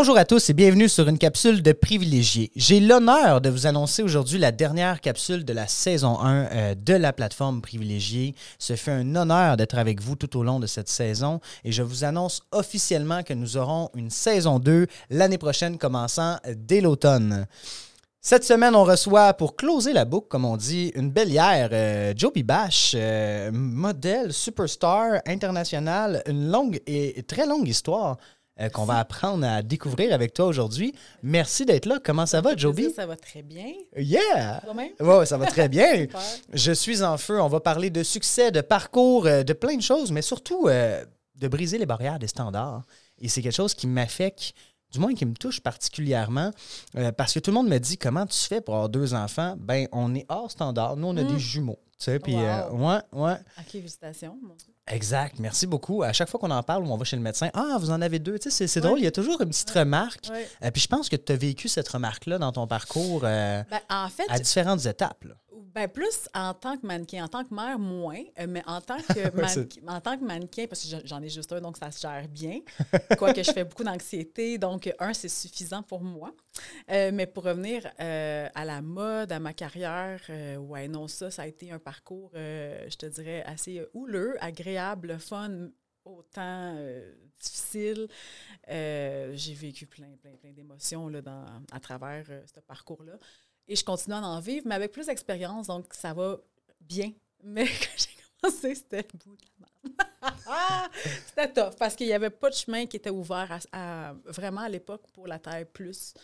Bonjour à tous et bienvenue sur une capsule de privilégiés. J'ai l'honneur de vous annoncer aujourd'hui la dernière capsule de la saison 1 euh, de la plateforme privilégiée. Ce fait un honneur d'être avec vous tout au long de cette saison et je vous annonce officiellement que nous aurons une saison 2 l'année prochaine commençant dès l'automne. Cette semaine, on reçoit, pour closer la boucle, comme on dit, une bellière, euh, Joby Bash, euh, modèle, superstar, international, une longue et très longue histoire euh, qu'on va apprendre à découvrir avec toi aujourd'hui. Merci d'être là. Comment ça, va, Joby? Ça va très bien. Yeah! Ouais, ça va très bien. Je suis en feu. On va parler de succès, de parcours, euh, de plein de choses, mais surtout euh, de briser les barrières des standards. Et c'est quelque chose qui m'affecte, du moins qui me touche particulièrement, euh, parce que tout le monde me dit comment tu fais pour avoir deux enfants? Ben, on est hors standard. Nous, on a Mm. des jumeaux. Tu sais, puis Wow. euh, ouais, ouais. Félicitations. Exact. Merci beaucoup. À chaque fois qu'on en parle ou on va chez le médecin, ah, vous en avez deux. Tu sais, c'est, c'est Ouais. drôle. Il y a toujours une petite remarque. Ouais. Euh, puis je pense que tu as vécu cette remarque-là dans ton parcours euh, Ben, en fait, à différentes étapes. là. Ben, plus en tant que mannequin, en tant que mère, moins, euh, mais en tant que, mannequin, en tant que mannequin, parce que j'en- ai juste un, donc ça se gère bien. Quoique je fais beaucoup d'anxiété, donc un, c'est suffisant pour moi. Euh, mais pour revenir euh, à la mode, à ma carrière, euh, ouais, non, ça, ça a été un parcours, euh, je te dirais, assez euh, houleux, agréable, fun, autant euh, difficile. Euh, j'ai vécu plein, plein, plein d'émotions là, dans, à travers euh, ce parcours-là. Et je continue à en vivre, mais avec plus d'expérience, donc ça va bien. Mais quand j'ai commencé, c'était le bout de la merde. c'était tough parce qu'il n'y avait pas de chemin qui était ouvert à, à- vraiment à l'époque pour la taille plus.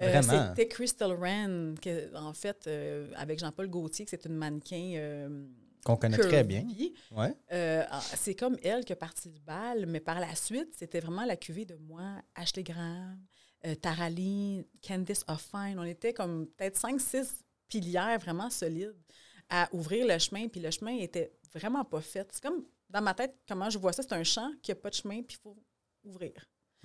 Euh? C'était Crystal Wren, que, en fait, euh, avec Jean-Paul Gaultier, que c'est une mannequin. euh, Qu'on connaît très bien. Ouais. Euh, ah, c'est comme elle qui a parti le bal, mais par la suite, c'était vraiment la cuvée de moi, Ashley Graham, euh, Tara Lee, Candice Offine. On était comme peut-être 5-6 pilières vraiment solides à ouvrir le chemin, puis le chemin était vraiment pas fait. C'est comme, dans ma tête, comment je vois ça, c'est un champ qui n'a pas de chemin, puis il faut ouvrir.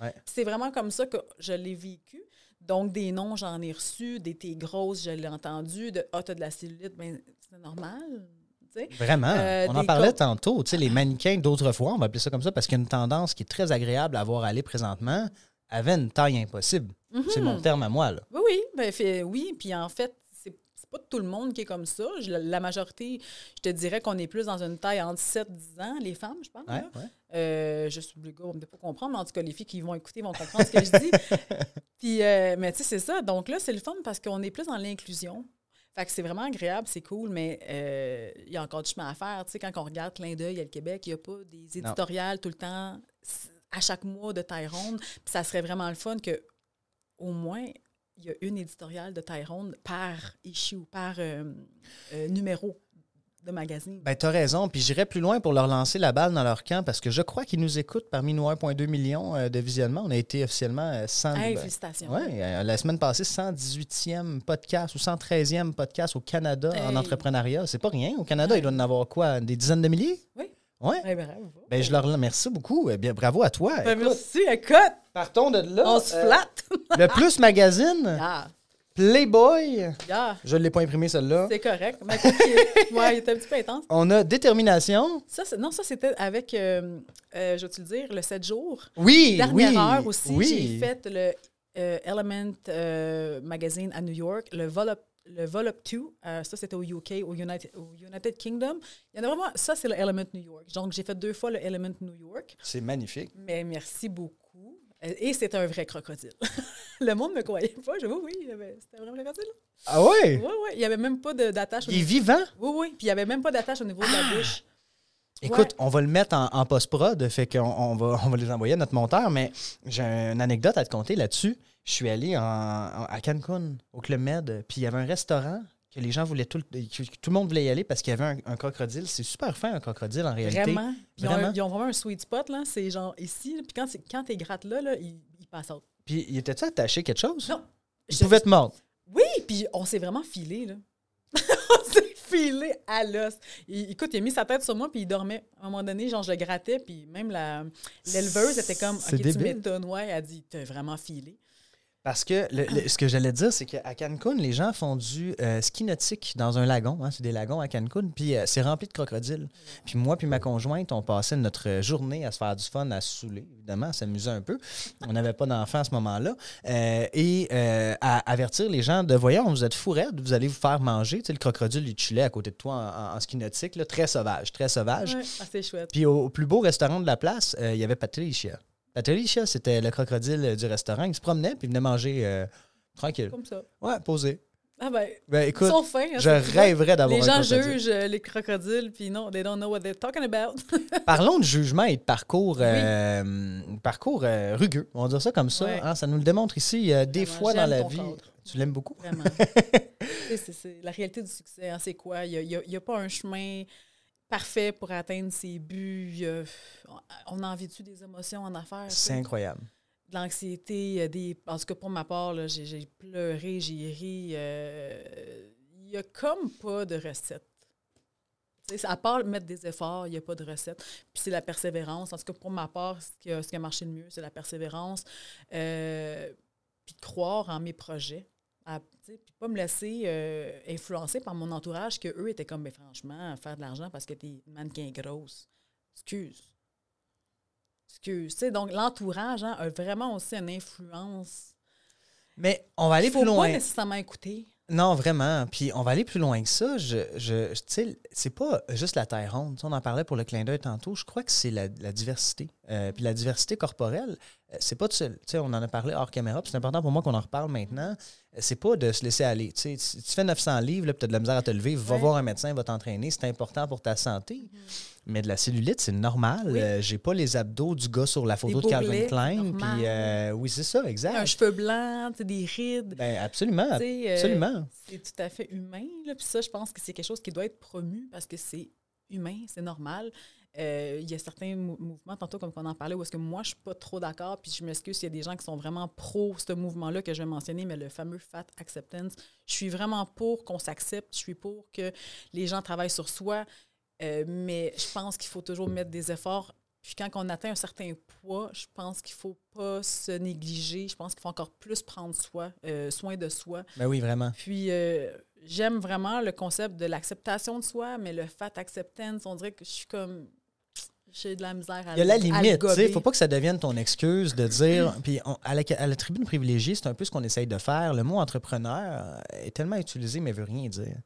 Ouais. C'est vraiment comme ça que je l'ai vécu. Donc, des noms, j'en ai reçu, des t'es grosse, je l'ai entendu, de ah, t'as de la cellulite, ben, c'est normal. Vraiment. Euh, on en parlait tantôt. Tu sais, les mannequins d'autrefois, on va appeler ça comme ça, parce qu'il y a une tendance qui est très agréable à voir aller présentement, avaient une taille impossible. C'est mon Mhm. terme à moi. Là. Oui, oui. Ben, fait, oui, puis en fait, c'est pas tout le monde qui est comme ça. Je- la, la majorité, je te dirais qu'on est plus dans une taille entre 7 10 ans, les femmes, je pense. Ouais, là. ouais. Euh, je suis le gars, on ne peut pas comprendre, mais en tout cas, les filles qui vont écouter vont comprendre ce que je dis. Puis, euh, mais tu sais, c'est ça. Donc là, c'est le fun parce qu'on est plus dans l'inclusion. Fait que c'est vraiment agréable, c'est cool, mais euh, il y a encore du chemin à faire. Tu sais, quand on regarde Clin d'œil à le Québec, il n'y a pas des éditoriales tout le temps, à chaque mois de taille ronde. Puis ça serait vraiment le fun que au moins il y a une éditoriale de taille ronde par issue, par euh, euh, numéro de magazine. Ben, tu as raison. Puis j'irai plus loin pour leur lancer la balle dans leur camp parce que je crois qu'ils nous écoutent parmi nos 1,2 millions euh, de visionnements. On a été officiellement euh, 100. Hey, ben, félicitations. ouais, la semaine passée, 118e podcast ou 113e podcast au Canada en entrepreneuriat. C'est pas rien. Au Canada, il doit en avoir quoi? Des dizaines de milliers? Oui. Ouais. Eh, bravo. Ben, je leur remercie beaucoup. Eh bien, bravo à toi. Ben, Écoute, merci, écoute, partons de là. on se Euh, flatte. le Plus Magazine, Playboy. yeah, Je ne l'ai pas imprimé, celle-là. c'est correct. Ouais, il était un petit peu intense. On a Détermination. Ça, non, ça, c'était avec, euh, euh, je vais te le dire, le 7 jours. Oui, Dernière oui. heure aussi, oui. j'ai fait le euh, Element euh, Magazine à New York, le Volop, le Volop 2. euh, ça, c'était au UK, au United, au United Kingdom. Il y en a vraiment, ça, c'est le Element New York. Donc, j'ai fait deux fois le Element New York. C'est magnifique. Mais merci beaucoup. Euh, Et c'est un vrai crocodile. le monde ne me croyait pas. Je dis, oui, oui, c'était un vrai crocodile. Ah ouais? Oui, oui. Il n'y avait même pas d'attache Il est niveau. vivant? Oui, oui. Puis il n'y avait même pas d'attache au niveau de la bouche. Écoute, Ouais. on va le mettre en, en post-prod, fait qu'on on va, on va les envoyer à notre monteur, mais j'ai une anecdote à te conter là-dessus. Je suis allé en- en- à Cancun, au Club Med, puis il y avait un restaurant que les gens voulaient tout, le- tout le monde voulait y aller parce qu'il y avait un, un crocodile. C'est super fin, un crocodile, en réalité. Vraiment? Ils ont, Vraiment. un- ils ont vraiment un sweet spot, là. C'est genre ici. Puis quand, quand tu grattes là, là il, il passe out. Puis, il était-tu attaché quelque chose? Non. Il Je- pouvait te mordre. Oui, puis on s'est vraiment filé, là. on s'est filé à l'os. Il- écoute, il a mis sa tête sur moi, puis il dormait. À un moment donné, genre, je le grattais, puis même la- l'éleveuse était comme, OK, tu m'étonnes, ouais. Elle a dit, t'as vraiment filé. Parce que le- le- ce que j'allais dire, c'est qu'à Cancun, les gens font du euh, ski nautique dans un lagon. hein, c'est des lagons à Cancun. Puis euh, c'est rempli de crocodiles. Puis moi puis ma conjointe, on passait notre journée à se faire du fun, à se saouler, évidemment, à s'amuser un peu. On n'avait pas d'enfants à ce moment-là. Euh, et euh, à avertir les gens de voyons, vous êtes fou raide, vous allez vous faire manger. Tu sais, le crocodile, il chillait à côté de toi en, en- en ski nautique, là, très sauvage, très sauvage. Ouais, ah, c'est chouette. Puis au, au plus beau restaurant de la place, il y avait Patricia. C'était le crocodile euh, du restaurant. Il se promenait puis il venait manger euh, tranquille. Comme ça. Ouais, posé. Ah ben, Ben ils écoute, sont fins. hein, je rêverais d'avoir Les un gens crocodile. jugent euh, les crocodiles, puis non, they don't know what they're talking about. Parlons de jugement et de parcours, euh, parcours euh, rugueux. On va dire ça comme ça. Ouais. hein. ça nous le démontre ici. euh, des Vraiment, fois dans la vie. cadre. Tu l'aimes beaucoup? Vraiment. C'est, la réalité du succès. hein, c'est quoi? Il n'y a pas un chemin parfait pour atteindre ses buts. On a envie-tu des émotions en affaires? C'est incroyable. de l'anxiété, des... en tout cas pour ma part, j'ai, pleuré, j'ai ri. euh, Il n'y a comme pas de recette. À part mettre des efforts, il n'y a pas de recette. Puis c'est la persévérance. En tout cas, pour ma part, ce qui a, ce qui a marché le mieux, c'est la persévérance. Euh, puis de croire en mes projets. Puis pas me laisser euh, influencer par mon entourage, que eux étaient comme, mais franchement, faire de l'argent parce que t'es une mannequin grosse. Excuse. Excuse. Tu sais, donc, l'entourage hein, a vraiment aussi une influence. Mais on va aller faut plus pas loin. nécessairement écouter. Non, vraiment. Puis on va aller plus loin que ça. Je, je, tu sais, c'est pas juste la terre ronde. On en parlait pour le clin d'œil tantôt. Je crois que c'est la, la diversité. Euh, puis la diversité corporelle, euh, c'est pas de se- Tu sais, on en a parlé hors caméra. puis c'est important pour moi qu'on en reparle maintenant. Euh, C'est pas de se laisser aller. Tu sais, tu fais 900 livres, puis tu as de la misère à te lever. Va Ouais. voir un médecin, va t'entraîner. C'est important pour ta santé. Mais de la cellulite, c'est normal. Oui. Euh, J'ai pas les abdos du gars sur la photo Des de Calvin Klein. Puis euh, oui, c'est ça, Un exact. cheveu blanc, des rides. Ben, absolument. Absolument. C'est tout à fait humain. Puis ça, je pense que c'est quelque chose qui doit être promu parce que c'est humain, c'est normal. Euh, il y a certains mou- mouvements, tantôt comme on en parlait, où est-ce que moi, je suis pas trop d'accord, puis je m'excuse s'il y a des gens qui sont vraiment pro ce mouvement-là que je vais mentionner, mais le fameux fat acceptance, je suis vraiment pour qu'on s'accepte, je suis pour que les gens travaillent sur soi, euh, mais je pense qu'il faut toujours mettre des efforts. Puis quand on atteint un certain poids, je pense qu'il faut pas se négliger. Je pense qu'il faut encore plus prendre soi, euh, soin de soi. Ben oui, vraiment. Puis j'aime vraiment le concept de l'acceptation de soi, mais le fat acceptance, on dirait que je suis comme. J'ai de la misère à Il y a la limite, tu sais. Faut pas que ça devienne ton excuse de dire. Puis on- à, la, à la tribune privilégiée, c'est un peu ce qu'on essaye de faire. Le mot entrepreneur est tellement utilisé, mais veut rien dire.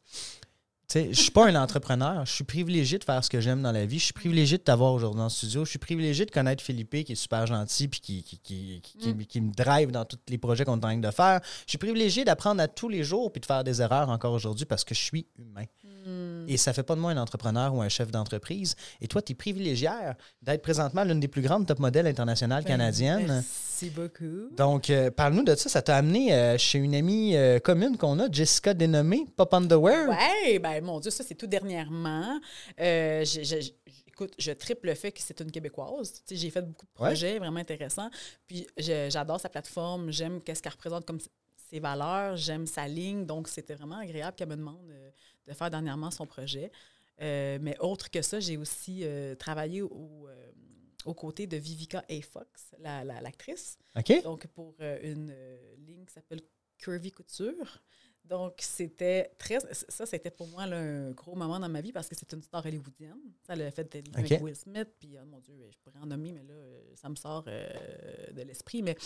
Je suis pas un entrepreneur. Je suis privilégié de faire ce que j'aime dans la vie. Je suis privilégié de t'avoir aujourd'hui dans le studio. Je suis privilégié de connaître Philippe, qui est super gentil puis qui, qui, qui, qui- qui- Mm. qui me drive dans tous les projets qu'on est en train de faire. Je suis privilégié d'apprendre à tous les jours puis de faire des erreurs encore aujourd'hui parce que je suis humain. Hmm. Et ça fait pas de moi un entrepreneur ou un chef d'entreprise. Et toi, tu es privilégiaire d'être présentement l'une des plus grandes top modèles internationales Ben, canadiennes. Merci beaucoup. Donc, euh, parle-nous de ça. Ça t'a amené euh, chez une amie euh, commune qu'on a, Jessica dénommée Pop Underwear. Ouais, ben mon Dieu, ça c'est tout dernièrement. Euh, j'ai- écoute, je triple le fait que c'est une Québécoise. J'ai fait beaucoup de Ouais. projets vraiment intéressants. Puis je- j'adore sa plateforme, j'aime qu'est-ce qu'elle représente comme ses valeurs, j'aime sa ligne. Donc c'était vraiment agréable qu'elle me demande euh, de faire dernièrement son projet. Euh, mais autre que ça, j'ai aussi euh, travaillé au, aux côtés de Vivica A. Fox, la- la- l'actrice. OK? Donc, pour euh, une euh, ligne qui s'appelle Curvy Couture. Donc, c'était très. Ça, c'était pour moi là, un gros moment dans ma vie parce que c'est une star hollywoodienne. Ça le fait d'être OK. avec Will Smith. Puis, oh, mon Dieu, je pourrais en nommer, mais là, euh, ça me sort euh, de l'esprit. Mais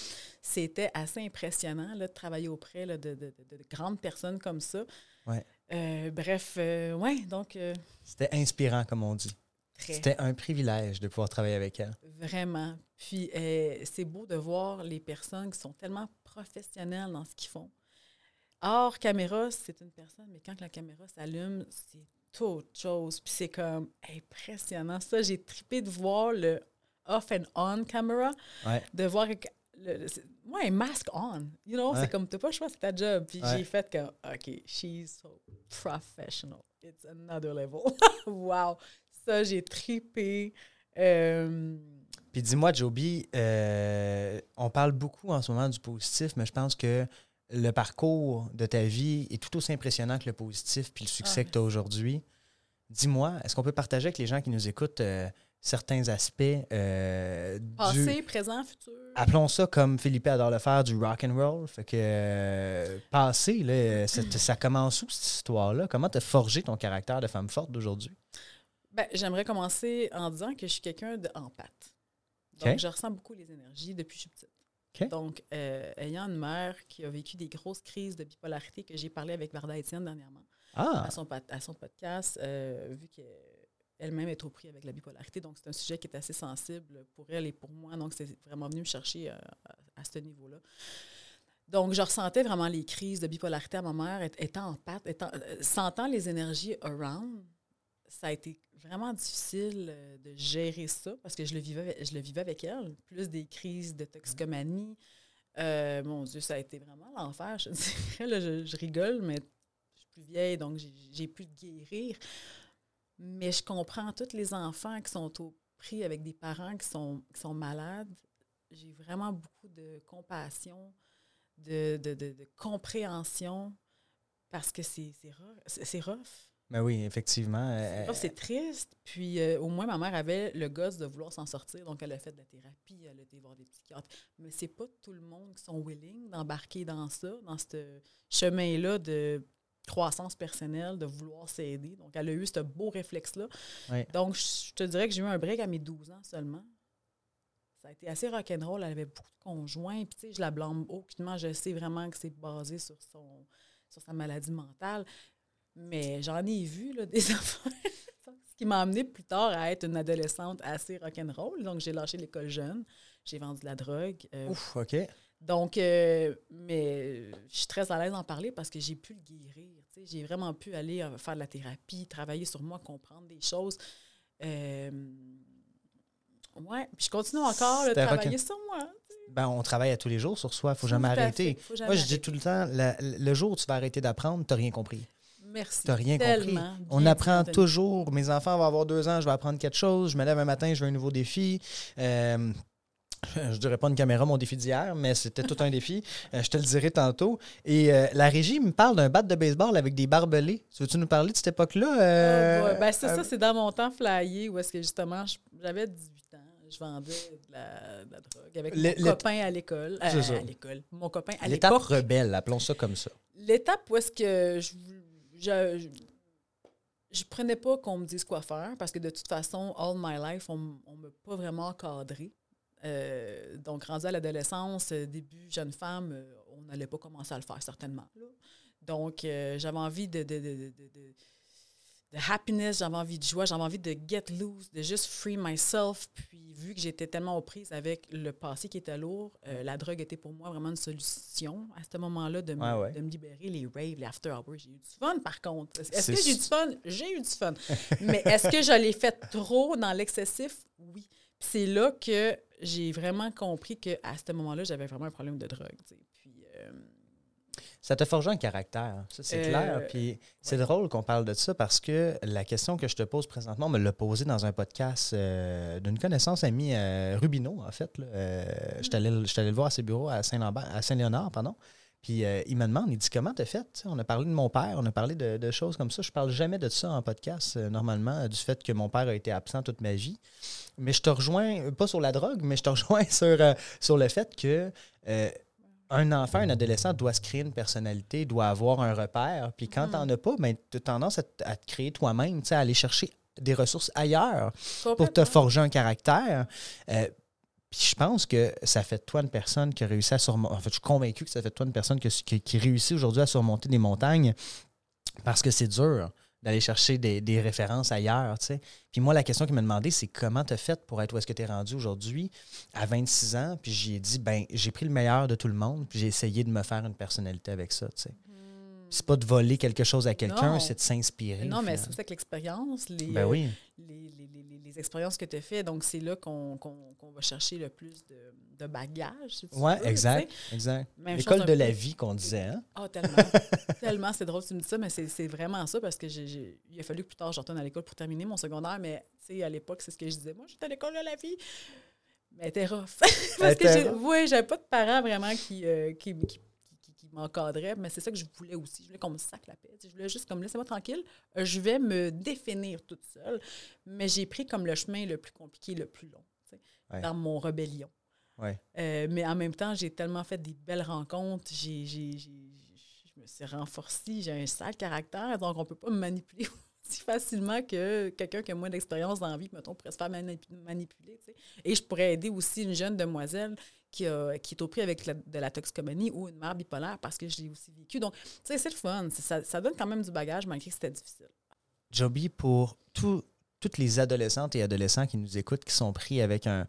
c'était assez impressionnant là, de travailler auprès là, de, de- de- de grandes personnes comme ça. Ouais. Euh, bref, euh, ouais, donc, C'était inspirant, comme on dit. C'était un privilège de pouvoir travailler avec elle. Vraiment. Puis c'est beau de voir les personnes qui sont tellement professionnelles dans ce qu'ils font. Hors caméra, c'est une personne, mais quand la caméra s'allume, c'est autre chose. Puis c'est comme impressionnant. Ça, j'ai trippé de voir le off and on camera, Ouais. de voir le, moi, un masque on. You know, Ouais. c'est comme, t'as pas le choix, c'est ta job. Puis Ouais. j'ai fait que, OK, she's so professional. It's another level. wow. Ça, j'ai trippé. Euh, Puis dis-moi, Joby, euh, on parle beaucoup en ce moment du positif, mais je pense que le parcours de ta vie est tout aussi impressionnant que le positif puis le succès Ah, que tu as aujourd'hui. Dis-moi, est-ce qu'on peut partager avec les gens qui nous écoutent euh, certains aspects euh, du- Passé, présent, futur? appelons ça comme Philippe adore le faire, du rock and roll. Fait que euh, passé, là, ça, ça commence où cette histoire-là? Comment t'as forgé ton caractère de femme forte d'aujourd'hui? Ben, J'aimerais commencer en disant que je suis quelqu'un de en pâte. OK. Donc, je ressens beaucoup les énergies depuis que je suis petite. Donc, euh, ayant une mère qui a vécu des grosses crises de bipolarité que j'ai parlé avec Varda Étienne dernièrement Ah, à, son, à son podcast, euh, vu qu'elle-même est au prix avec la bipolarité. Donc, c'est un sujet qui est assez sensible pour elle et pour moi. Donc, c'est vraiment venu me chercher euh, à, à ce niveau-là. Donc, je ressentais vraiment les crises de bipolarité à ma mère, étant en pâte, étant, sentant les énergies around. Ça a été vraiment difficile euh, de gérer ça parce que je le vivais, je le vivais avec elle. Plus des crises de toxicomanie. Euh, mon Dieu, ça a été vraiment l'enfer. Je je, rigole, mais je suis plus vieille, donc j'ai- pu guérir. Mais je comprends tous les enfants qui sont au prix avec des parents qui sont, qui sont malades. J'ai vraiment beaucoup de compassion, de, de, de- de compréhension, parce que c'est rough. Rough. ben oui, effectivement. C'est euh, rough, C'est triste. Puis euh, au moins, ma mère avait le gosse de vouloir s'en sortir. Donc, elle a fait de la thérapie, elle a été voir des psychiatres. Mais c'est pas tout le monde qui sont willing d'embarquer dans ça, dans ce chemin-là de croissance personnelle, de vouloir s'aider. Donc, elle a eu ce beau réflexe-là. Oui. Donc, je te dirais que j'ai eu un break à mes 12 ans seulement. Ça a été assez rock'n'roll. Elle avait beaucoup de conjoints. Puis, tu sais, je la blâme aucunement. Je sais vraiment que c'est basé sur, son, sur sa maladie mentale. Mais j'en ai vu là, des affaires. Ce qui m'a amené plus tard à être une adolescente assez rock'n'roll. Donc, j'ai lâché l'école jeune. J'ai vendu de la drogue. Euh, Ouf, OK. donc, euh, mais je suis très à l'aise d'en parler parce que j'ai pu le guérir. J'ai vraiment pu aller euh, faire de la thérapie, travailler sur moi, comprendre des choses. Euh, ouais, puis je continue encore de travailler sur moi. Ben, on travaille à tous les jours sur soi, faut jamais arrêter. fait, faut jamais Moi, je dis arrêter. tout le temps, la- le jour où tu vas arrêter d'apprendre, tu n'as rien compris. Merci. Tu n'as rien compris. On apprend toujours. Mes enfants vont avoir deux ans, je vais apprendre quelque chose. Je me lève un matin, je veux un nouveau défi. Euh, je dirais pas une caméra, mon défi d'hier, mais c'était tout un défi. Euh, je te le dirai tantôt. Et euh, la régie me parle d'un bat de baseball avec des barbelés. Tu veux-tu nous parler de cette époque-là? euh, ouais. Ben, c'est ça, c'est dans mon temps flyé où est-ce que justement, j'avais 18 ans. Je vendais de la, de la drogue avec Le- mon copain à l'école. À. Mon copain à L'étape l'époque. rebelle, appelons ça comme ça. L'étape où est-ce que je, je, je, prenais pas qu'on me dise quoi faire parce que de toute façon, all my life, on ne m'a pas vraiment encadré. Euh, donc, rendu à l'adolescence, euh, début jeune femme, euh, on n'allait pas commencer à le faire certainement. Donc, j'avais envie de, de- happiness, j'avais envie de joie, j'avais envie de get loose, de juste free myself. Puis, vu que j'étais tellement aux prises avec le passé qui était lourd, euh, la drogue était pour moi vraiment une solution à ce moment-là de, Ouais, de me libérer. Les raves, les after hours, j'ai eu du fun par contre. Est-ce que j'ai eu du fun? J'ai eu du fun. Mais est-ce que je l'ai fait trop dans l'excessif? Oui. C'est là que j'ai vraiment compris qu'à ce moment-là, j'avais vraiment un problème de drogue. Puis, euh, Ça te forge un caractère, ça c'est Euh, clair. Puis c'est drôle qu'on parle de ça parce que la question que je te pose présentement, on me l'a posée dans un podcast euh, d'une connaissance amie, euh, Rubino, en fait. là. Je allé le voir à ses bureaux à Saint-Lambert, à Saint-Léonard, pardon. Puis il me demande, il dit comment t'as fait? On a parlé de mon père, on a parlé de, de choses comme ça. Je parle jamais de ça en podcast, normalement, du fait que mon père a été absent toute ma vie. Mais je te rejoins, pas sur la drogue, mais je te rejoins sur, sur le fait que un enfant, un adolescent doit se créer une personnalité, doit avoir un repère. Puis quand Mm. t'en as pas, ben, tu as tendance à, te- à te créer toi-même, tu sais, à aller chercher des ressources ailleurs pour te forger un caractère. Euh, puis je pense que ça fait de toi une personne qui a réussi à surmonter. En fait, je suis convaincu que ça fait de toi une personne que- qui, qui réussit aujourd'hui à surmonter des montagnes parce que c'est dur d'aller chercher des, références ailleurs. Puis moi, la question qu'il m'a demandé, c'est comment tu as fait pour être où est-ce que tu es rendu aujourd'hui à 26 ans? Puis j'ai dit, ben j'ai pris le meilleur de tout le monde, puis j'ai essayé de me faire une personnalité avec ça. C'est pas de voler quelque chose à quelqu'un, c'est de s'inspirer. Non, mais c'est aussi avec l'expérience, les, Ben euh, oui. les, les- les- les- les expériences que tu as faites. Donc, c'est là qu'on qu'on- qu'on va chercher le plus de, de bagages. Si veux, exact, tu sais. exact. L'école de la vie qu'on disait, hein? Ah, tellement. tellement, c'est drôle que tu me dis ça, mais c'est c'est vraiment ça parce que j'ai- j'ai- il a fallu que plus tard je retourne à l'école pour terminer mon secondaire, mais tu sais, à l'époque, c'est ce que je disais. Moi, j'étais à l'école de la vie. Mais elle était rough. parce que oui, j'avais pas de parents vraiment qui, euh, qui- qui m'encadrait, mais c'est ça que je voulais aussi. Je voulais qu'on me sac la paix. Je voulais juste comme laissez-moi tranquille. Je vais me définir toute seule. Mais j'ai pris comme le chemin le plus compliqué, le plus long, dans mon rébellion. Ouais. Euh, mais en même temps, j'ai tellement fait des belles rencontres. J'ai, je me suis renforcée. J'ai un sale caractère, donc on ne peut pas me manipuler si facilement que quelqu'un qui a moins d'expérience dans la vie, mettons, pourrait se faire manipuler. Et je pourrais aider aussi une jeune demoiselle qui, qui est au prix avec de la toxicomanie ou une mère bipolaire parce que je l'ai aussi vécu. Donc, tu sais, c'est le fun. Ça, ça, donne quand même du bagage malgré que c'était difficile. Joby, pour toutes les adolescentes et adolescents qui nous écoutent, qui sont pris avec un,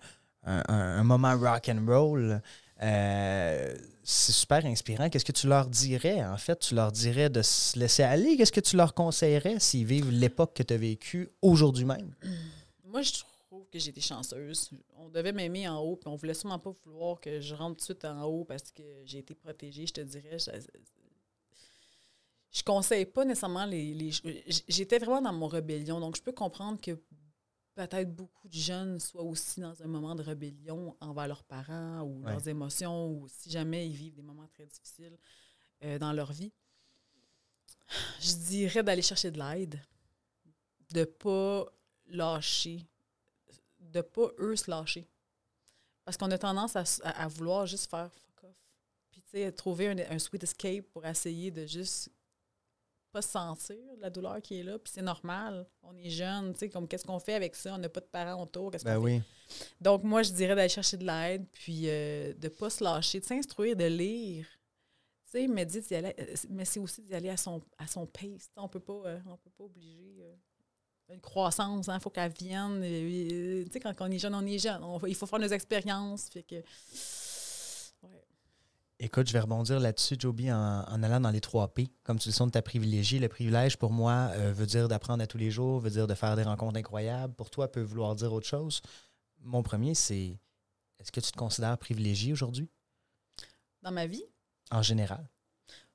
un, moment rock and roll. Euh, c'est super inspirant. Qu'est-ce que tu leur dirais? En fait, tu leur dirais de se laisser aller? Qu'est-ce que tu leur conseillerais s'ils vivent l'époque que tu as vécue aujourd'hui même? Moi, je trouve que été chanceuse. On devait m'aimer en haut, puis on voulait sûrement pas vouloir que je rentre tout de suite en haut parce que j'ai été protégée, je te dirais. Je, je conseille pas nécessairement les. les J'étais vraiment dans mon rébellion, donc je peux comprendre que peut-être beaucoup de jeunes soient aussi dans un moment de rébellion envers leurs parents ou leurs émotions, ou si jamais ils vivent des moments très difficiles euh, dans leur vie. Je dirais d'aller chercher de l'aide, de ne pas lâcher, de ne pas eux se lâcher. Parce qu'on a tendance à, vouloir juste faire fuck off. Puis, tu sais, trouver un, un sweet escape pour essayer de juste pas sentir la douleur qui est là, puis c'est normal. On est jeune, tu sais, comme qu'est-ce qu'on fait avec ça? On n'a pas de parents autour, qu'est-ce ben oui. Donc, moi, je dirais d'aller chercher de l'aide, puis euh, de ne pas se lâcher, de s'instruire, de lire. Tu sais, mais, aller, euh, mais c'est aussi d'y aller à son, à son pace. On peut pas, euh, on peut pas obliger une croissance, il hein, faut qu'elle vienne. tu sais, quand on est jeune, on est jeune. il faut faire nos expériences. Fait que, Écoute, je vais rebondir là-dessus, Joby, en, allant dans les trois P. Comme tu le sens, de ta privilégié. Le privilège, pour moi, euh, veut dire d'apprendre à tous les jours, veut dire de faire des rencontres incroyables. Pour toi, peut vouloir dire autre chose. Mon premier, c'est est-ce que tu te considères privilégié aujourd'hui? Dans ma vie? En général?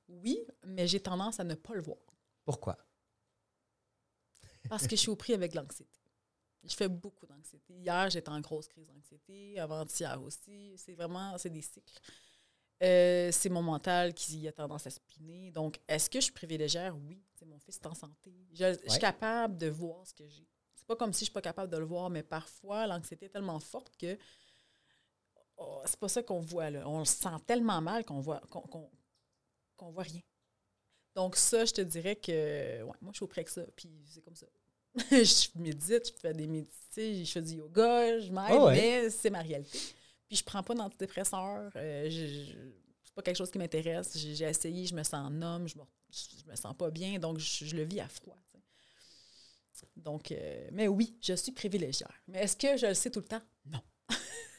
Oui, mais j'ai tendance à ne pas le voir. Pourquoi? Parce que je suis au prix avec l'anxiété. Je fais beaucoup d'anxiété. Hier, j'étais en grosse crise d'anxiété, avant-hier aussi. C'est vraiment, c'est des cycles. Euh, c'est mon mental qui a tendance à spiner. Donc, est-ce que je suis privilégiée? Oui. mon fils est en santé. Je, suis capable de voir ce que j'ai. C'est pas comme si je suis pas capable de le voir, mais parfois, l'anxiété est tellement forte que oh, c'est pas ça qu'on voit. Là. On le sent tellement mal qu'on voit qu'on voit rien. Donc, ça, je te dirais que ouais, moi, je suis au près que ça. Puis, c'est comme ça. je médite, je fais des méditations, je fais du yoga, je m'aide, ah mais c'est ma réalité. Puis je prends pas d'antidépresseurs. Euh, c'est pas quelque chose qui m'intéresse. J'ai essayé, je me sens en homme, je me, je me sens pas bien, donc je, le vis à froid. Donc, euh, mais oui, je suis privilégiée. Mais est-ce que je le sais tout le temps? Non.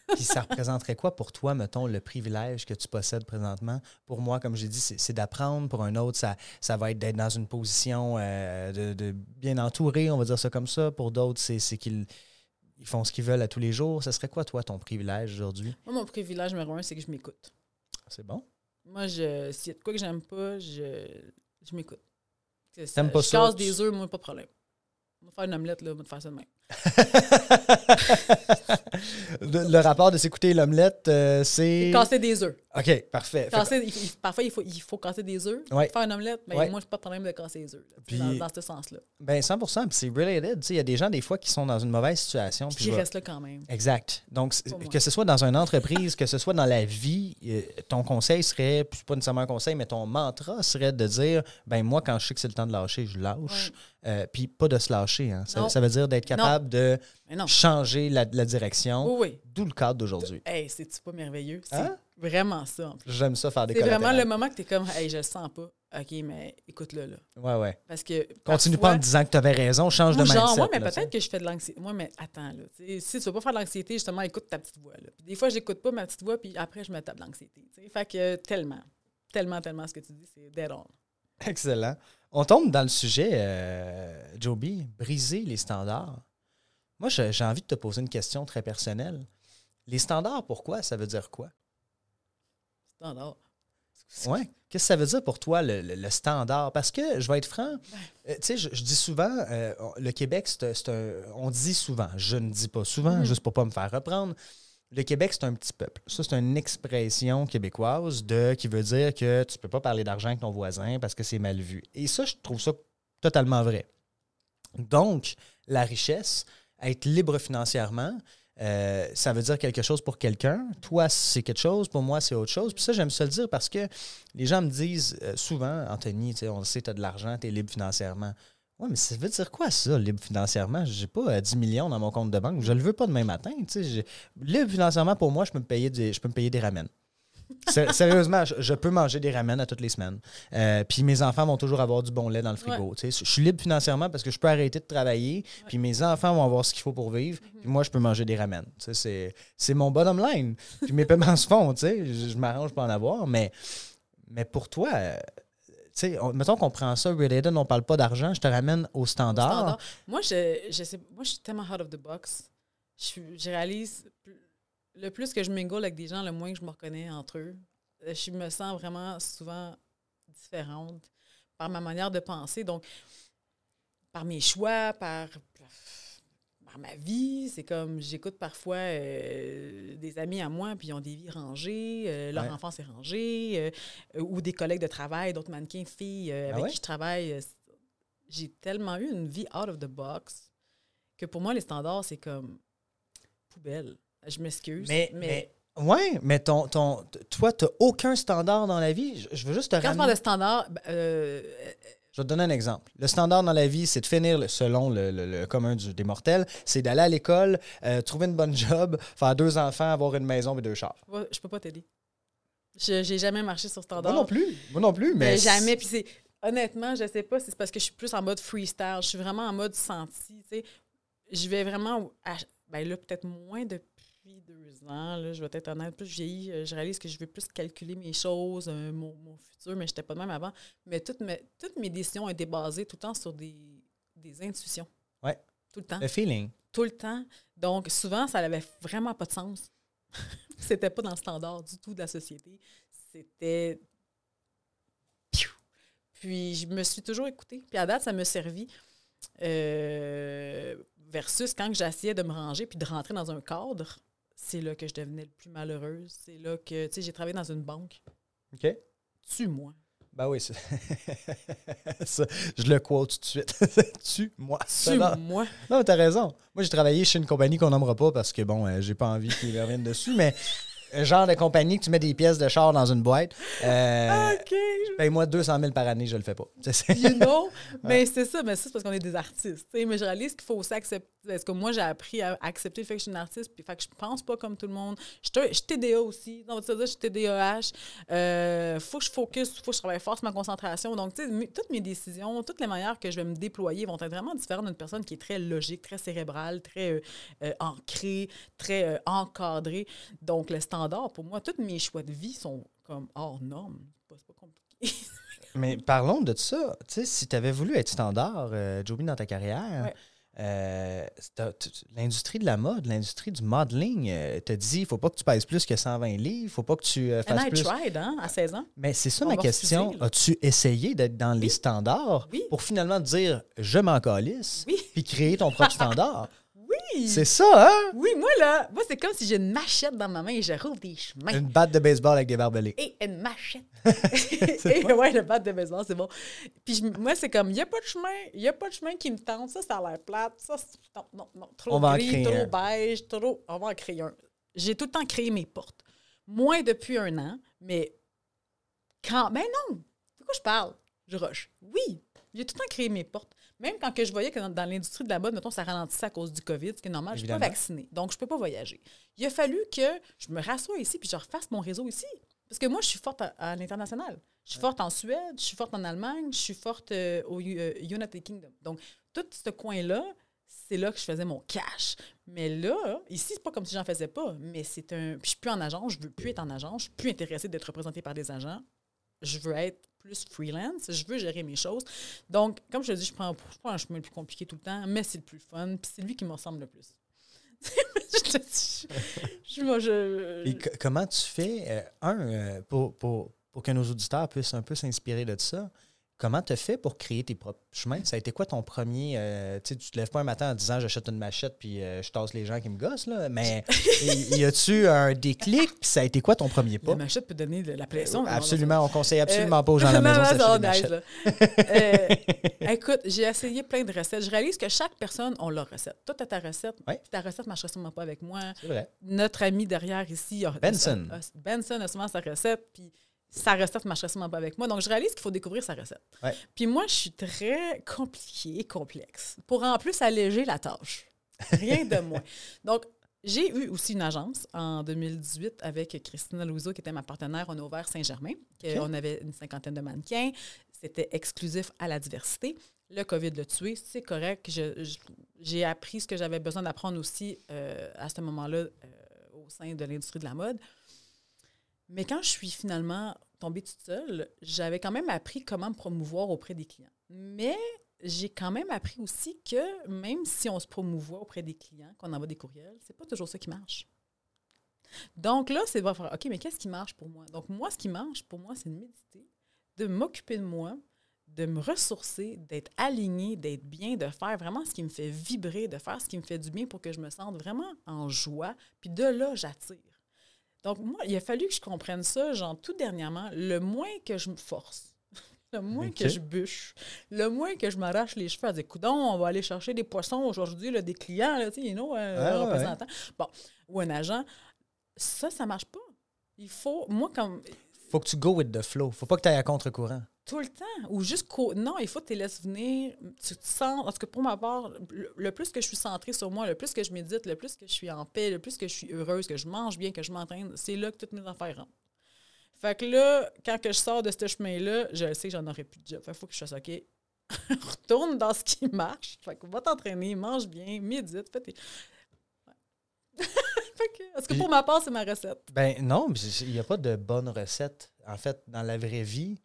Puis ça représenterait quoi pour toi, mettons, le privilège que tu possèdes présentement? Pour moi, comme j'ai dit, c'est d'apprendre. Pour un autre, ça, ça va être d'être dans une position euh, de, de, bien entouré, on va dire ça comme ça. Pour d'autres, c'est qu'il ils font ce qu'ils veulent à tous les jours. Ce serait quoi, toi, ton privilège aujourd'hui? Moi, mon privilège numéro un, c'est que je m'écoute. C'est bon? Moi, je, s'il y a de quoi que j'aime pas, je, je m'écoute. T'aimes pas je ça? casse des œufs, moi, pas de problème. On va faire une omelette, là, on va faire ça demain. Le, rapport de s'écouter l'omelette, euh, c'est. Casser des œufs. OK, parfait. parfois, il faut, il faut casser des œufs ouais. faire une omelette, mais moi, je n'ai pas de problème de casser des œufs. dans, ce sens-là. Ben 100 puis c'est related. Il y a des gens, des fois, qui sont dans une mauvaise situation. Puis qui restent là quand même. Exact. Donc, que ce soit dans une entreprise, que ce soit dans la vie, euh, ton conseil serait, puis pas nécessairement un conseil, mais ton mantra serait de dire ben moi, quand je sais que c'est le temps de lâcher, je lâche. Euh, puis pas de se lâcher. Hein. Ça, veut dire d'être capable de changer la, direction. Oui, D'où le cadre d'aujourd'hui. Hey, c'est-tu pas merveilleux? C'est hein? vraiment ça. J'aime ça faire des C'est vraiment le moment que tu es comme, hey, je le sens pas. OK, mais écoute-le, là. Ouais, ouais. Parce que. Continue pas en disant que tu avais raison, change de mindset. Genre, moi, mais peut-être que je fais de l'anxiété. Moi, mais attends, là. Si tu veux pas faire de l'anxiété, justement, écoute ta petite voix, là. des fois, j'écoute pas ma petite voix, puis après, je me tape l'anxiété. Fait que tellement, tellement, tellement ce que tu dis, c'est dead on. Excellent. On tombe dans le sujet, euh, Joby, briser les standards. Moi, j'ai envie de te poser une question très personnelle. Les standards, pourquoi? Ça veut dire quoi? Standard. Oui. Qu'est-ce que ça veut dire pour toi, le, standard? Parce que, je vais être franc, euh, tu sais, je, dis souvent, euh, le Québec, c'est un, On dit souvent, je ne dis pas souvent, mm-hmm. juste pour ne pas me faire reprendre. le Québec, c'est un petit peuple. Ça, c'est une expression québécoise de qui veut dire que tu peux pas parler d'argent avec ton voisin parce que c'est mal vu. Et ça, je trouve ça totalement vrai. Donc, la richesse, être libre financièrement, euh, ça veut dire quelque chose pour quelqu'un. Toi, c'est quelque chose. Pour moi, c'est autre chose. Puis ça, j'aime ça le dire parce que les gens me disent euh, souvent, Anthony, on le sait, tu as de l'argent, tu es libre financièrement. Oui, mais ça veut dire quoi ça, libre financièrement? Je n'ai pas 10 euh, millions dans mon compte de banque. Je le veux pas demain matin. Libre financièrement, pour moi, je peux me payer des, je peux me payer des ramènes. Sérieusement, je, peux manger des ramen à toutes les semaines. Euh, puis mes enfants vont toujours avoir du bon lait dans le frigo. Je suis libre financièrement parce que je peux arrêter de travailler. Puis mes enfants vont avoir ce qu'il faut pour vivre. Mhm. Puis moi, je peux manger des ramen. C'est mon bottom line. Puis mes paiements se font. Je, je m'arrange pour en avoir. Mais, mais pour toi, sais, mettons qu'on prend ça, related, on parle pas d'argent, je te ramène au standard. Moi, je, je sais, moi, je suis tellement out of the box. Je, je réalise le plus que je mingle avec des gens, le moins que je me reconnais entre eux. Euh, je me sens vraiment souvent différente par ma manière de penser. Donc, par mes choix, par, par ma vie. C'est comme, j'écoute parfois euh, des amis à moi, puis ils ont des vies rangées, euh, leur enfance est rangée, ou des collègues de travail, d'autres mannequins, filles ah avec qui je travaille. J'ai tellement eu une vie out of the box que pour moi, les standards, c'est comme poubelle. Je m'excuse. Mais, mais... Oui, mais ton, ton, toi, tu n'as aucun standard dans la vie. Je, veux juste te Quand ramener... de standard, ben, euh, je vais te donner un exemple. Le standard dans la vie, c'est de finir, selon le, commun du, des mortels, c'est d'aller à l'école, euh, trouver une bonne job, faire deux enfants, avoir une maison et deux chars. Je peux pas t'aider. Je n'ai jamais marché sur standard. Moi non plus. Moi non plus, mais... jamais. Puis c'est... Honnêtement, je sais pas si c'est parce que je suis plus en mode freestyle. Je suis vraiment en mode senti. Je vais vraiment... Ben là, peut-être moins de deux ans, là, je vais être honnête, plus je vieillis, euh, je réalise que je veux plus calculer mes choses, euh, mon, futur, mais je n'étais pas de même avant. Mais toutes mes, toutes mes décisions étaient basées tout le temps sur des, intuitions. Oui. Tout le temps. Le feeling. Tout le temps. Donc, souvent, ça n'avait vraiment pas de sens. C'était pas dans le standard du tout de la société. C'était. Puis, je me suis toujours écoutée. Puis, à date, ça m'a servi. Euh, versus quand j'essayais de me ranger puis de rentrer dans un cadre, c'est là que je devenais le plus malheureuse. C'est là que, tu sais, j'ai travaillé dans une banque. OK. Tue-moi. Ben oui, ça, je le quote tout de suite. Tue-moi. Tue-moi. Non, t'as raison. Moi, j'ai travaillé chez une compagnie qu'on nommera pas parce que, bon, euh, j'ai pas envie qu'ils reviennent dessus, mais genre de compagnie que tu mets des pièces de char dans une boîte. Euh, OK. Paye-moi 200 000 par année, je le fais pas. you know? Mais c'est ça, mais ça, c'est parce qu'on est des artistes. Mais je réalise qu'il faut aussi accepter. Est-ce que moi, j'ai appris à accepter le fait que je suis une artiste, puis fait que je pense pas comme tout le monde. Je suis TDA aussi. Donc, tu je suis TDAH. Euh, faut que je focus, faut que je travaille fort sur ma concentration. Donc, tu sais, toutes mes décisions, toutes les manières que je vais me déployer vont être vraiment différentes d'une personne qui est très logique, très cérébrale, très euh, euh, ancrée, très encadrée. Donc, le standard, pour moi, tous mes choix de vie sont comme hors normes. C'est pas compliqué. Mais parlons de ça. Tu sais, si tu avais voulu être standard, euh, Joby, dans ta carrière, euh, l'industrie de la mode, l'industrie du modeling euh, te dit il faut pas que tu pèses plus que 120 livres, il faut pas que tu fasses And I plus. tried, hein, à 16 ans. Mais c'est ça ma question. As-tu essayé d'être dans les standards pour finalement dire je m'en calisse, puis créer ton propre standard? C'est ça, hein? Oui, moi, là, moi, c'est comme si j'ai une machette dans ma main et je roule des chemins. Une batte de baseball avec des barbelés. Et une machette. et ouais, une batte de baseball, c'est bon. Puis moi, c'est comme, il n'y a pas de chemin, il n'y a pas de chemin qui me tente. Ça, ça a l'air plate. Ça, non, non, non, trop gris, trop beige, trop... On va en créer un. J'ai tout le temps créé mes portes. Moins depuis un an, mais quand... Ben non! De quoi je parle? Je rush. Oui, j'ai tout le temps créé mes portes. Même quand que je voyais que dans, l'industrie de la mode, mettons, ça ralentissait à cause du COVID, ce qui est normal, je ne suis pas vaccinée. Donc, je ne peux pas voyager. Il a fallu que je me rassoie ici puis je refasse mon réseau ici. Parce que moi, je suis forte à, l'international. Je suis forte en Suède, je suis forte en Allemagne, je suis forte euh, au euh, United Kingdom. Donc, tout ce coin-là, c'est là que je faisais mon cash. Mais là, ici, c'est pas comme si j'en faisais pas, mais c'est un. Puis je suis plus en agence, je veux plus être en agence, je suis plus intéressée d'être représentée par des agents. Je veux être plus freelance. Je veux gérer mes choses. Donc, comme je te dis, je prends, je prends un chemin le plus compliqué tout le temps, mais c'est le plus fun, puis c'est lui qui me ressemble le plus. je, Et comment tu fais, euh, un, euh, pour, pour, pour, que nos auditeurs puissent un peu s'inspirer de ça, comment tu as fait pour créer tes propres chemins? Ça a été quoi ton premier. euh, tu sais, tu te lèves pas un matin en disant j'achète une machette puis euh, je tasse les gens qui me gossent, là. Mais y, a-tu un déclic? Ça a été quoi ton premier pas? La machette peut donner de la pression. Absolument, on conseille absolument Euh, pas aux gens à la maison d'acheter. Euh, écoute, j'ai essayé plein de recettes. Je réalise que chaque personne a leur recette. Toi, tu as ta recette. Ta recette ne marcherait sûrement pas avec moi. C'est vrai. Notre ami derrière ici, Benson. a- a- Benson a souvent sa recette, puis sa recette ne marcherait sûrement pas avec moi. Donc, je réalise qu'il faut découvrir sa recette. Ouais. Puis moi, je suis très compliquée et complexe pour en plus alléger la tâche. Rien de moins. Donc, j'ai eu aussi une agence en 2018 avec Christina Louiseau, qui était ma partenaire. On a ouvert Saint-Germain. que OK. On avait une cinquantaine de mannequins. C'était exclusif à la diversité. Le COVID l'a tué, c'est correct. J'ai appris ce que j'avais besoin d'apprendre aussi euh, à ce moment-là euh, au sein de l'industrie de la mode. Mais quand je suis finalement tombée toute seule, j'avais quand même appris comment me promouvoir auprès des clients. Mais j'ai quand même appris aussi que même si on se promouvoit auprès des clients, qu'on envoie des courriels, c'est pas toujours ça qui marche. Donc là, c'est de voir, OK, mais qu'est-ce qui marche pour moi? Donc moi, ce qui marche pour moi, c'est de méditer, de m'occuper de moi, de me ressourcer, d'être aligné, d'être bien, de faire vraiment ce qui me fait vibrer, de faire ce qui me fait du bien pour que je me sente vraiment en joie. Puis de là, j'attire. Donc moi, il a fallu que je comprenne ça, genre tout dernièrement, le moins que je me force, le moins que je bûche, le moins que je m'arrache les cheveux à dire, coudon, on va aller chercher des poissons aujourd'hui, là, des clients, là, tu sais, you know, un Ah, ouais. représentant. Bon, ou un agent. Ça, ça marche pas. Il faut, moi, comme Faut que tu go with the flow. Faut pas que tu ailles à contre-courant. Tout le temps, ou juste qu'au- non, il faut que tu les laisses venir. Tu te sens, parce que pour ma part, le, plus que je suis centrée sur moi, le plus que je médite, le plus que je suis en paix, le plus que je suis heureuse, que je mange bien, que je m'entraîne, c'est là que toutes mes affaires rentrent. Fait que là, quand que je sors de ce chemin-là, je sais que j'en aurai plus de job. Fait faut que je fasse OK. Retourne dans ce qui marche. Fait que va t'entraîner, mange bien, médite, fais tes. Ouais. fait que, parce que pour ma part, c'est ma recette. Ben non, mais il n'y a pas de bonne recette. En fait, dans la vraie vie,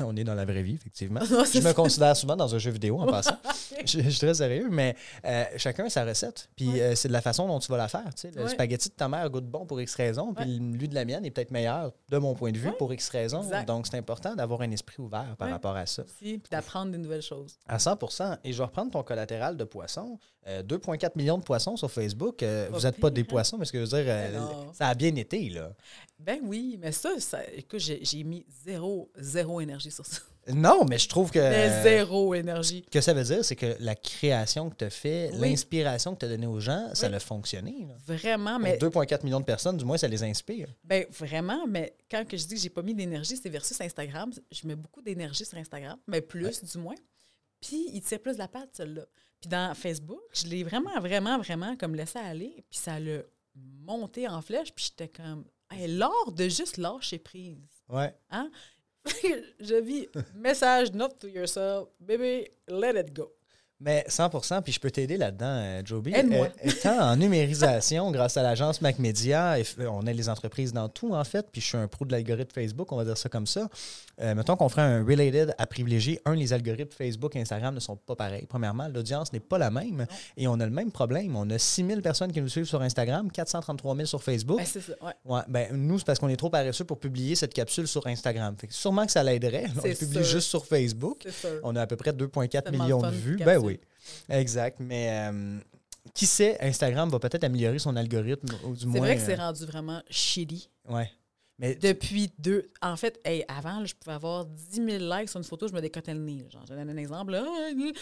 on est dans la vraie vie, effectivement. Non, Je me ça. considère souvent dans un jeu vidéo en passant. je, je suis très sérieux, mais euh, chacun a sa recette. Puis Ouais. euh, c'est de la façon dont tu vas la faire. tu sais. Le Ouais. spaghetti de ta mère goûte bon pour X raison, puis lui de la mienne est peut-être meilleur de mon point de vue Ouais. pour X raison. Exact. Donc c'est important d'avoir un esprit ouvert par Ouais. rapport à ça. Aussi, puis d'apprendre des nouvelles choses. À 100% Et je vais reprendre ton collatéral de poissons. Euh, 2,4 millions de poissons sur Facebook. Euh, vous n'êtes pas des hein? poissons, mais ce que je veux dire, euh, ça a bien été. là. Ben oui, mais ça, ça écoute, j'ai j'ai mis zéro, zéro énergie sur ça. Non, mais je trouve que. Mais zéro énergie. Ce que ça veut dire, c'est que la création que tu as fait, Oui. l'inspiration que tu as donnée aux gens, ça a fonctionné. là. Vraiment, mais 2,4 millions de personnes, du moins, ça les inspire. ben vraiment, mais quand que je dis que j'ai pas mis d'énergie, c'est versus Instagram. Je mets beaucoup d'énergie sur Instagram, mais plus du moins. Puis il tire plus de la patte, celle-là. Puis dans Facebook, je l'ai vraiment, vraiment, vraiment comme laissé aller. Puis ça l'a monté en flèche. Puis j'étais comme, hey, l'art de juste lâcher prise. Ouais. Hein? je vis message note to yourself, baby, let it go. Mais 100% puis je peux t'aider là-dedans, euh, Joby. Aide-moi. Euh, étant en numérisation, grâce à l'agence Mac Media, et f- on a les entreprises dans tout, en fait, puis je suis un pro de l'algorithme Facebook, on va dire ça comme ça. Euh, mettons qu'on ferait un related à privilégier. Un, les algorithmes Facebook et Instagram ne sont pas pareils. Premièrement, l'audience n'est pas la même et on a le même problème. On a 6 000 personnes qui nous suivent sur Instagram, 433 000 sur Facebook. Ben, c'est ça, ouais. Ouais, ben, nous, c'est parce qu'on est trop paresseux pour publier cette capsule sur Instagram. Fait que sûrement que ça l'aiderait. On publie juste sur Facebook. On a à peu près 2,4 Tellement millions de vues. Ben oui. Exact. Mais euh, qui sait, Instagram va peut-être améliorer son algorithme, ou du C'est moins. vrai que c'est euh, rendu vraiment shitty. ouais. Mais Depuis deux. En fait, hey, avant, là, je pouvais avoir 10 000 likes sur une photo, je me décotais le nez. Genre, je donne un exemple. Là, 10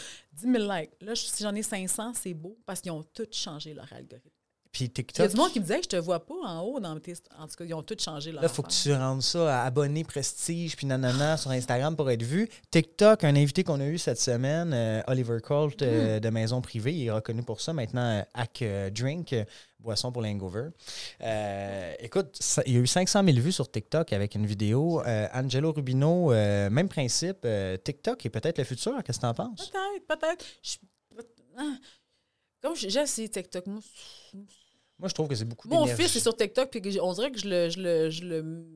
000 likes. Là, si j'en ai 500, c'est beau parce qu'ils ont tous changé leur algorithme. Puis Il y a TikTok. du monde qui me disait, je te vois pas en haut dans tes. En tout cas, ils ont tous changé leur Là, il faut que tu rendes ça à abonné prestige puis nanana sur Instagram pour être vu. TikTok, un invité qu'on a eu cette semaine, euh, Oliver Colt euh, de Maison Privée, il est reconnu pour ça. Maintenant, euh, Hack Drink, boisson pour l'hangover. Écoute, ça- il y a eu 500 000 vues sur TikTok avec une vidéo. Angelo Rubino, même principe. TikTok est peut-être le futur. Qu'est-ce que tu en penses? Peut-être, peut-être. Je- ah. Comme essayé TikTok, moi, Moi, je trouve que c'est beaucoup Mon fils est sur TikTok, puis on dirait que je le. Je le, je le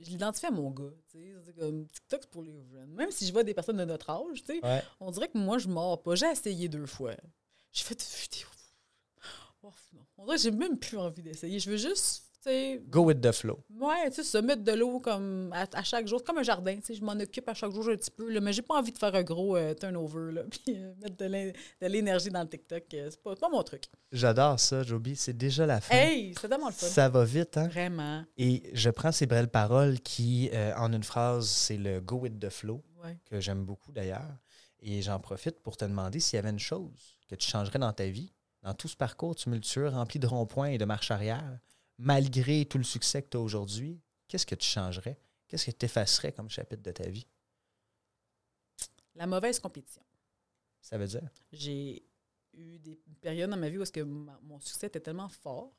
je l'identifie à mon gars. comme TikTok, c'est pour les jeunes. Même si je vois des personnes de notre âge, Ouais. on dirait que moi, je mords pas. J'ai essayé deux fois. J'ai fait des vidéos. Oh, non. On dirait que j'ai même plus envie d'essayer. Je veux juste Go with the flow. Ouais, tu sais, se mettre de l'eau comme à, à chaque jour, C'est comme un jardin, tu sais, je m'en occupe à chaque jour un petit peu, là, mais j'ai pas envie de faire un gros euh, turnover, là, puis euh, mettre de l'é- de l'énergie dans le TikTok, euh, c'est pas, mon truc. J'adore ça, Joby. C'est déjà la fin. Hey, c'est tellement le fun. Ça va vite, hein? Vraiment, Et je prends ces belles paroles qui, euh, en une phrase, c'est le go with the flow, ouais. que j'aime beaucoup d'ailleurs. Et j'en profite pour te demander s'il y avait une chose que tu changerais dans ta vie, dans tout ce parcours tumultueux rempli de ronds-points et de marches arrière, malgré tout le succès que tu as aujourd'hui, qu'est-ce que tu changerais? Qu'est-ce que tu effacerais comme chapitre de ta vie? La mauvaise compétition. Ça veut dire? J'ai eu des périodes dans ma vie où est-ce que ma- mon succès était tellement fort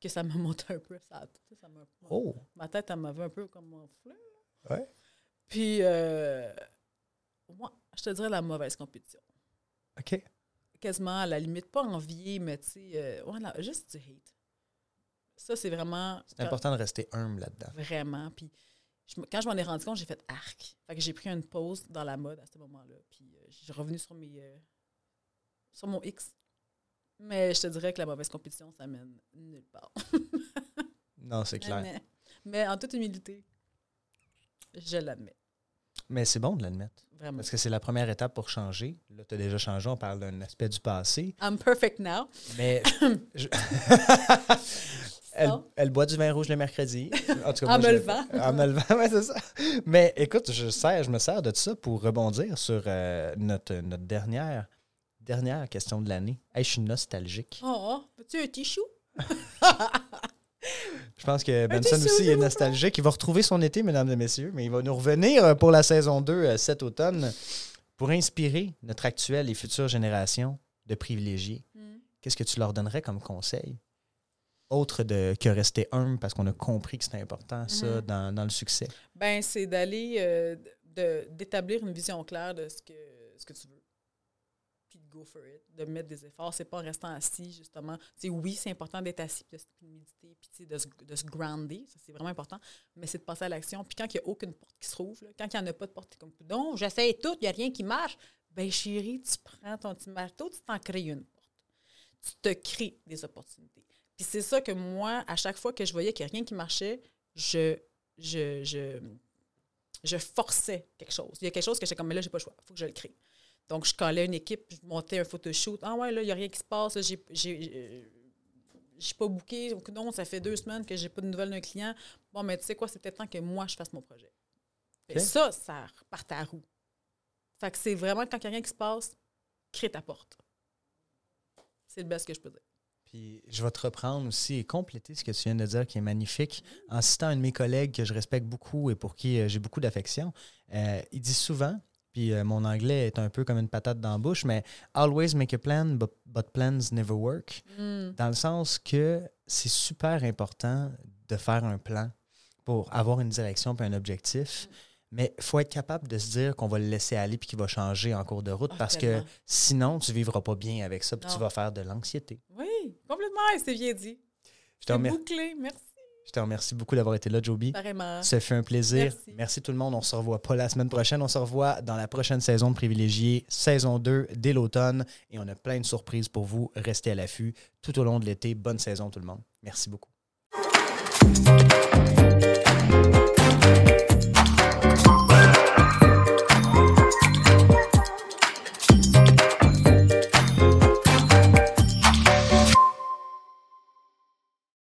que ça m'a monté un peu. Ça, ça m'a- Oh! Ma tête, elle m'avait un peu comme enflée. Ouais. Puis, euh, moi, je te dirais la mauvaise compétition. OK. Quasiment à la limite, pas envier, mais tu sais, euh, juste du hate. Ça, c'est vraiment. C'est important de rester humble là-dedans. Vraiment. Puis, je quand je m'en ai rendu compte, j'ai fait arc. Fait que j'ai pris une pause dans la mode à ce moment-là. Puis, euh, j'ai revenu sur mes. euh, sur mon X. Mais je te dirais que la mauvaise compétition, ça mène nulle part. Non, c'est clair. Mais, mais en toute humilité, je l'admets. Mais c'est bon de l'admettre. Vraiment. Parce que c'est la première étape pour changer. Là, tu as déjà changé, on parle d'un aspect du passé. I'm perfect now. Mais je- elle, elle boit du vin rouge le mercredi. En, tout cas, En moi, me je- levant. En me levant, ouais, c'est ça. Mais écoute, je, sers, je me sers de ça pour rebondir sur euh, notre, notre dernière, dernière question de l'année. Hey, je suis nostalgique. Oh, veux-tu un tissu? Je pense que Benson aussi est nostalgique. Il va retrouver son été, mesdames et messieurs, mais il va nous revenir euh, pour la saison 2 euh, cet automne pour inspirer notre actuelle et future génération de privilégiés. Hmm. Qu'est-ce que tu leur donnerais comme conseil? Autre de, que rester humble parce qu'on a compris que c'est important, ça, Mhm. dans, dans le succès. Ben, c'est d'aller, euh, d'établir une vision claire de ce que, ce que tu veux. Go for it, de mettre des efforts. C'est pas en restant assis, justement. Oui, c'est important d'être assis, puis de, méditer, puis de, se, de se grounder. Ça, c'est vraiment important. Mais c'est de passer à l'action. Puis quand il n'y a aucune porte qui se trouve, quand il n'y en a pas de porte, comme, non, j'essaie tout, il n'y a rien qui marche. Ben, chérie, tu prends ton petit marteau, tu t'en crées une porte. Tu te crées des opportunités. Puis c'est ça que moi, à chaque fois que je voyais qu'il n'y a rien qui marchait, je, je, je, je forçais quelque chose. Il y a quelque chose que j'étais comme, mais là, j'ai pas le choix, il faut que je le crée. Donc, je collais une équipe, je montais un photoshoot. Ah ouais, là, il n'y a rien qui se passe, j'ai, j'ai, euh, j'ai pas booké. Donc, Non, ça fait deux semaines que j'ai pas de nouvelles d'un client. Bon, mais tu sais quoi, c'est peut-être temps que moi, je fasse mon projet. Et ça, ça repart à roue. Fait que c'est vraiment quand il n'y a rien qui se passe, crée ta porte. C'est le best que je peux dire. Puis je vais te reprendre aussi et compléter ce que tu viens de dire qui est magnifique en citant un de mes collègues que je respecte beaucoup et pour qui euh, j'ai beaucoup d'affection. Euh, il dit souvent, puis euh, mon anglais est un peu comme une patate dans la bouche, mais always make a plan, but, but plans never work. Dans le sens que c'est super important de faire un plan pour avoir une direction et un objectif. Mais il faut être capable de se dire qu'on va le laisser aller puis qu'il va changer en cours de route Ah, parce tellement. que sinon, tu ne vivras pas bien avec ça puis tu vas faire de l'anxiété. Oui, complètement, c'est bien dit. Je te, C'est remer- bouclé, merci. Je te remercie beaucoup d'avoir été là, Joby. Ça fait un plaisir. Merci. Merci tout le monde. On se revoit pas la semaine prochaine. On se revoit dans la prochaine saison de Privilégiés, saison 2 dès l'automne. Et on a plein de surprises pour vous. Restez à l'affût tout au long de l'été. Bonne saison tout le monde. Merci beaucoup.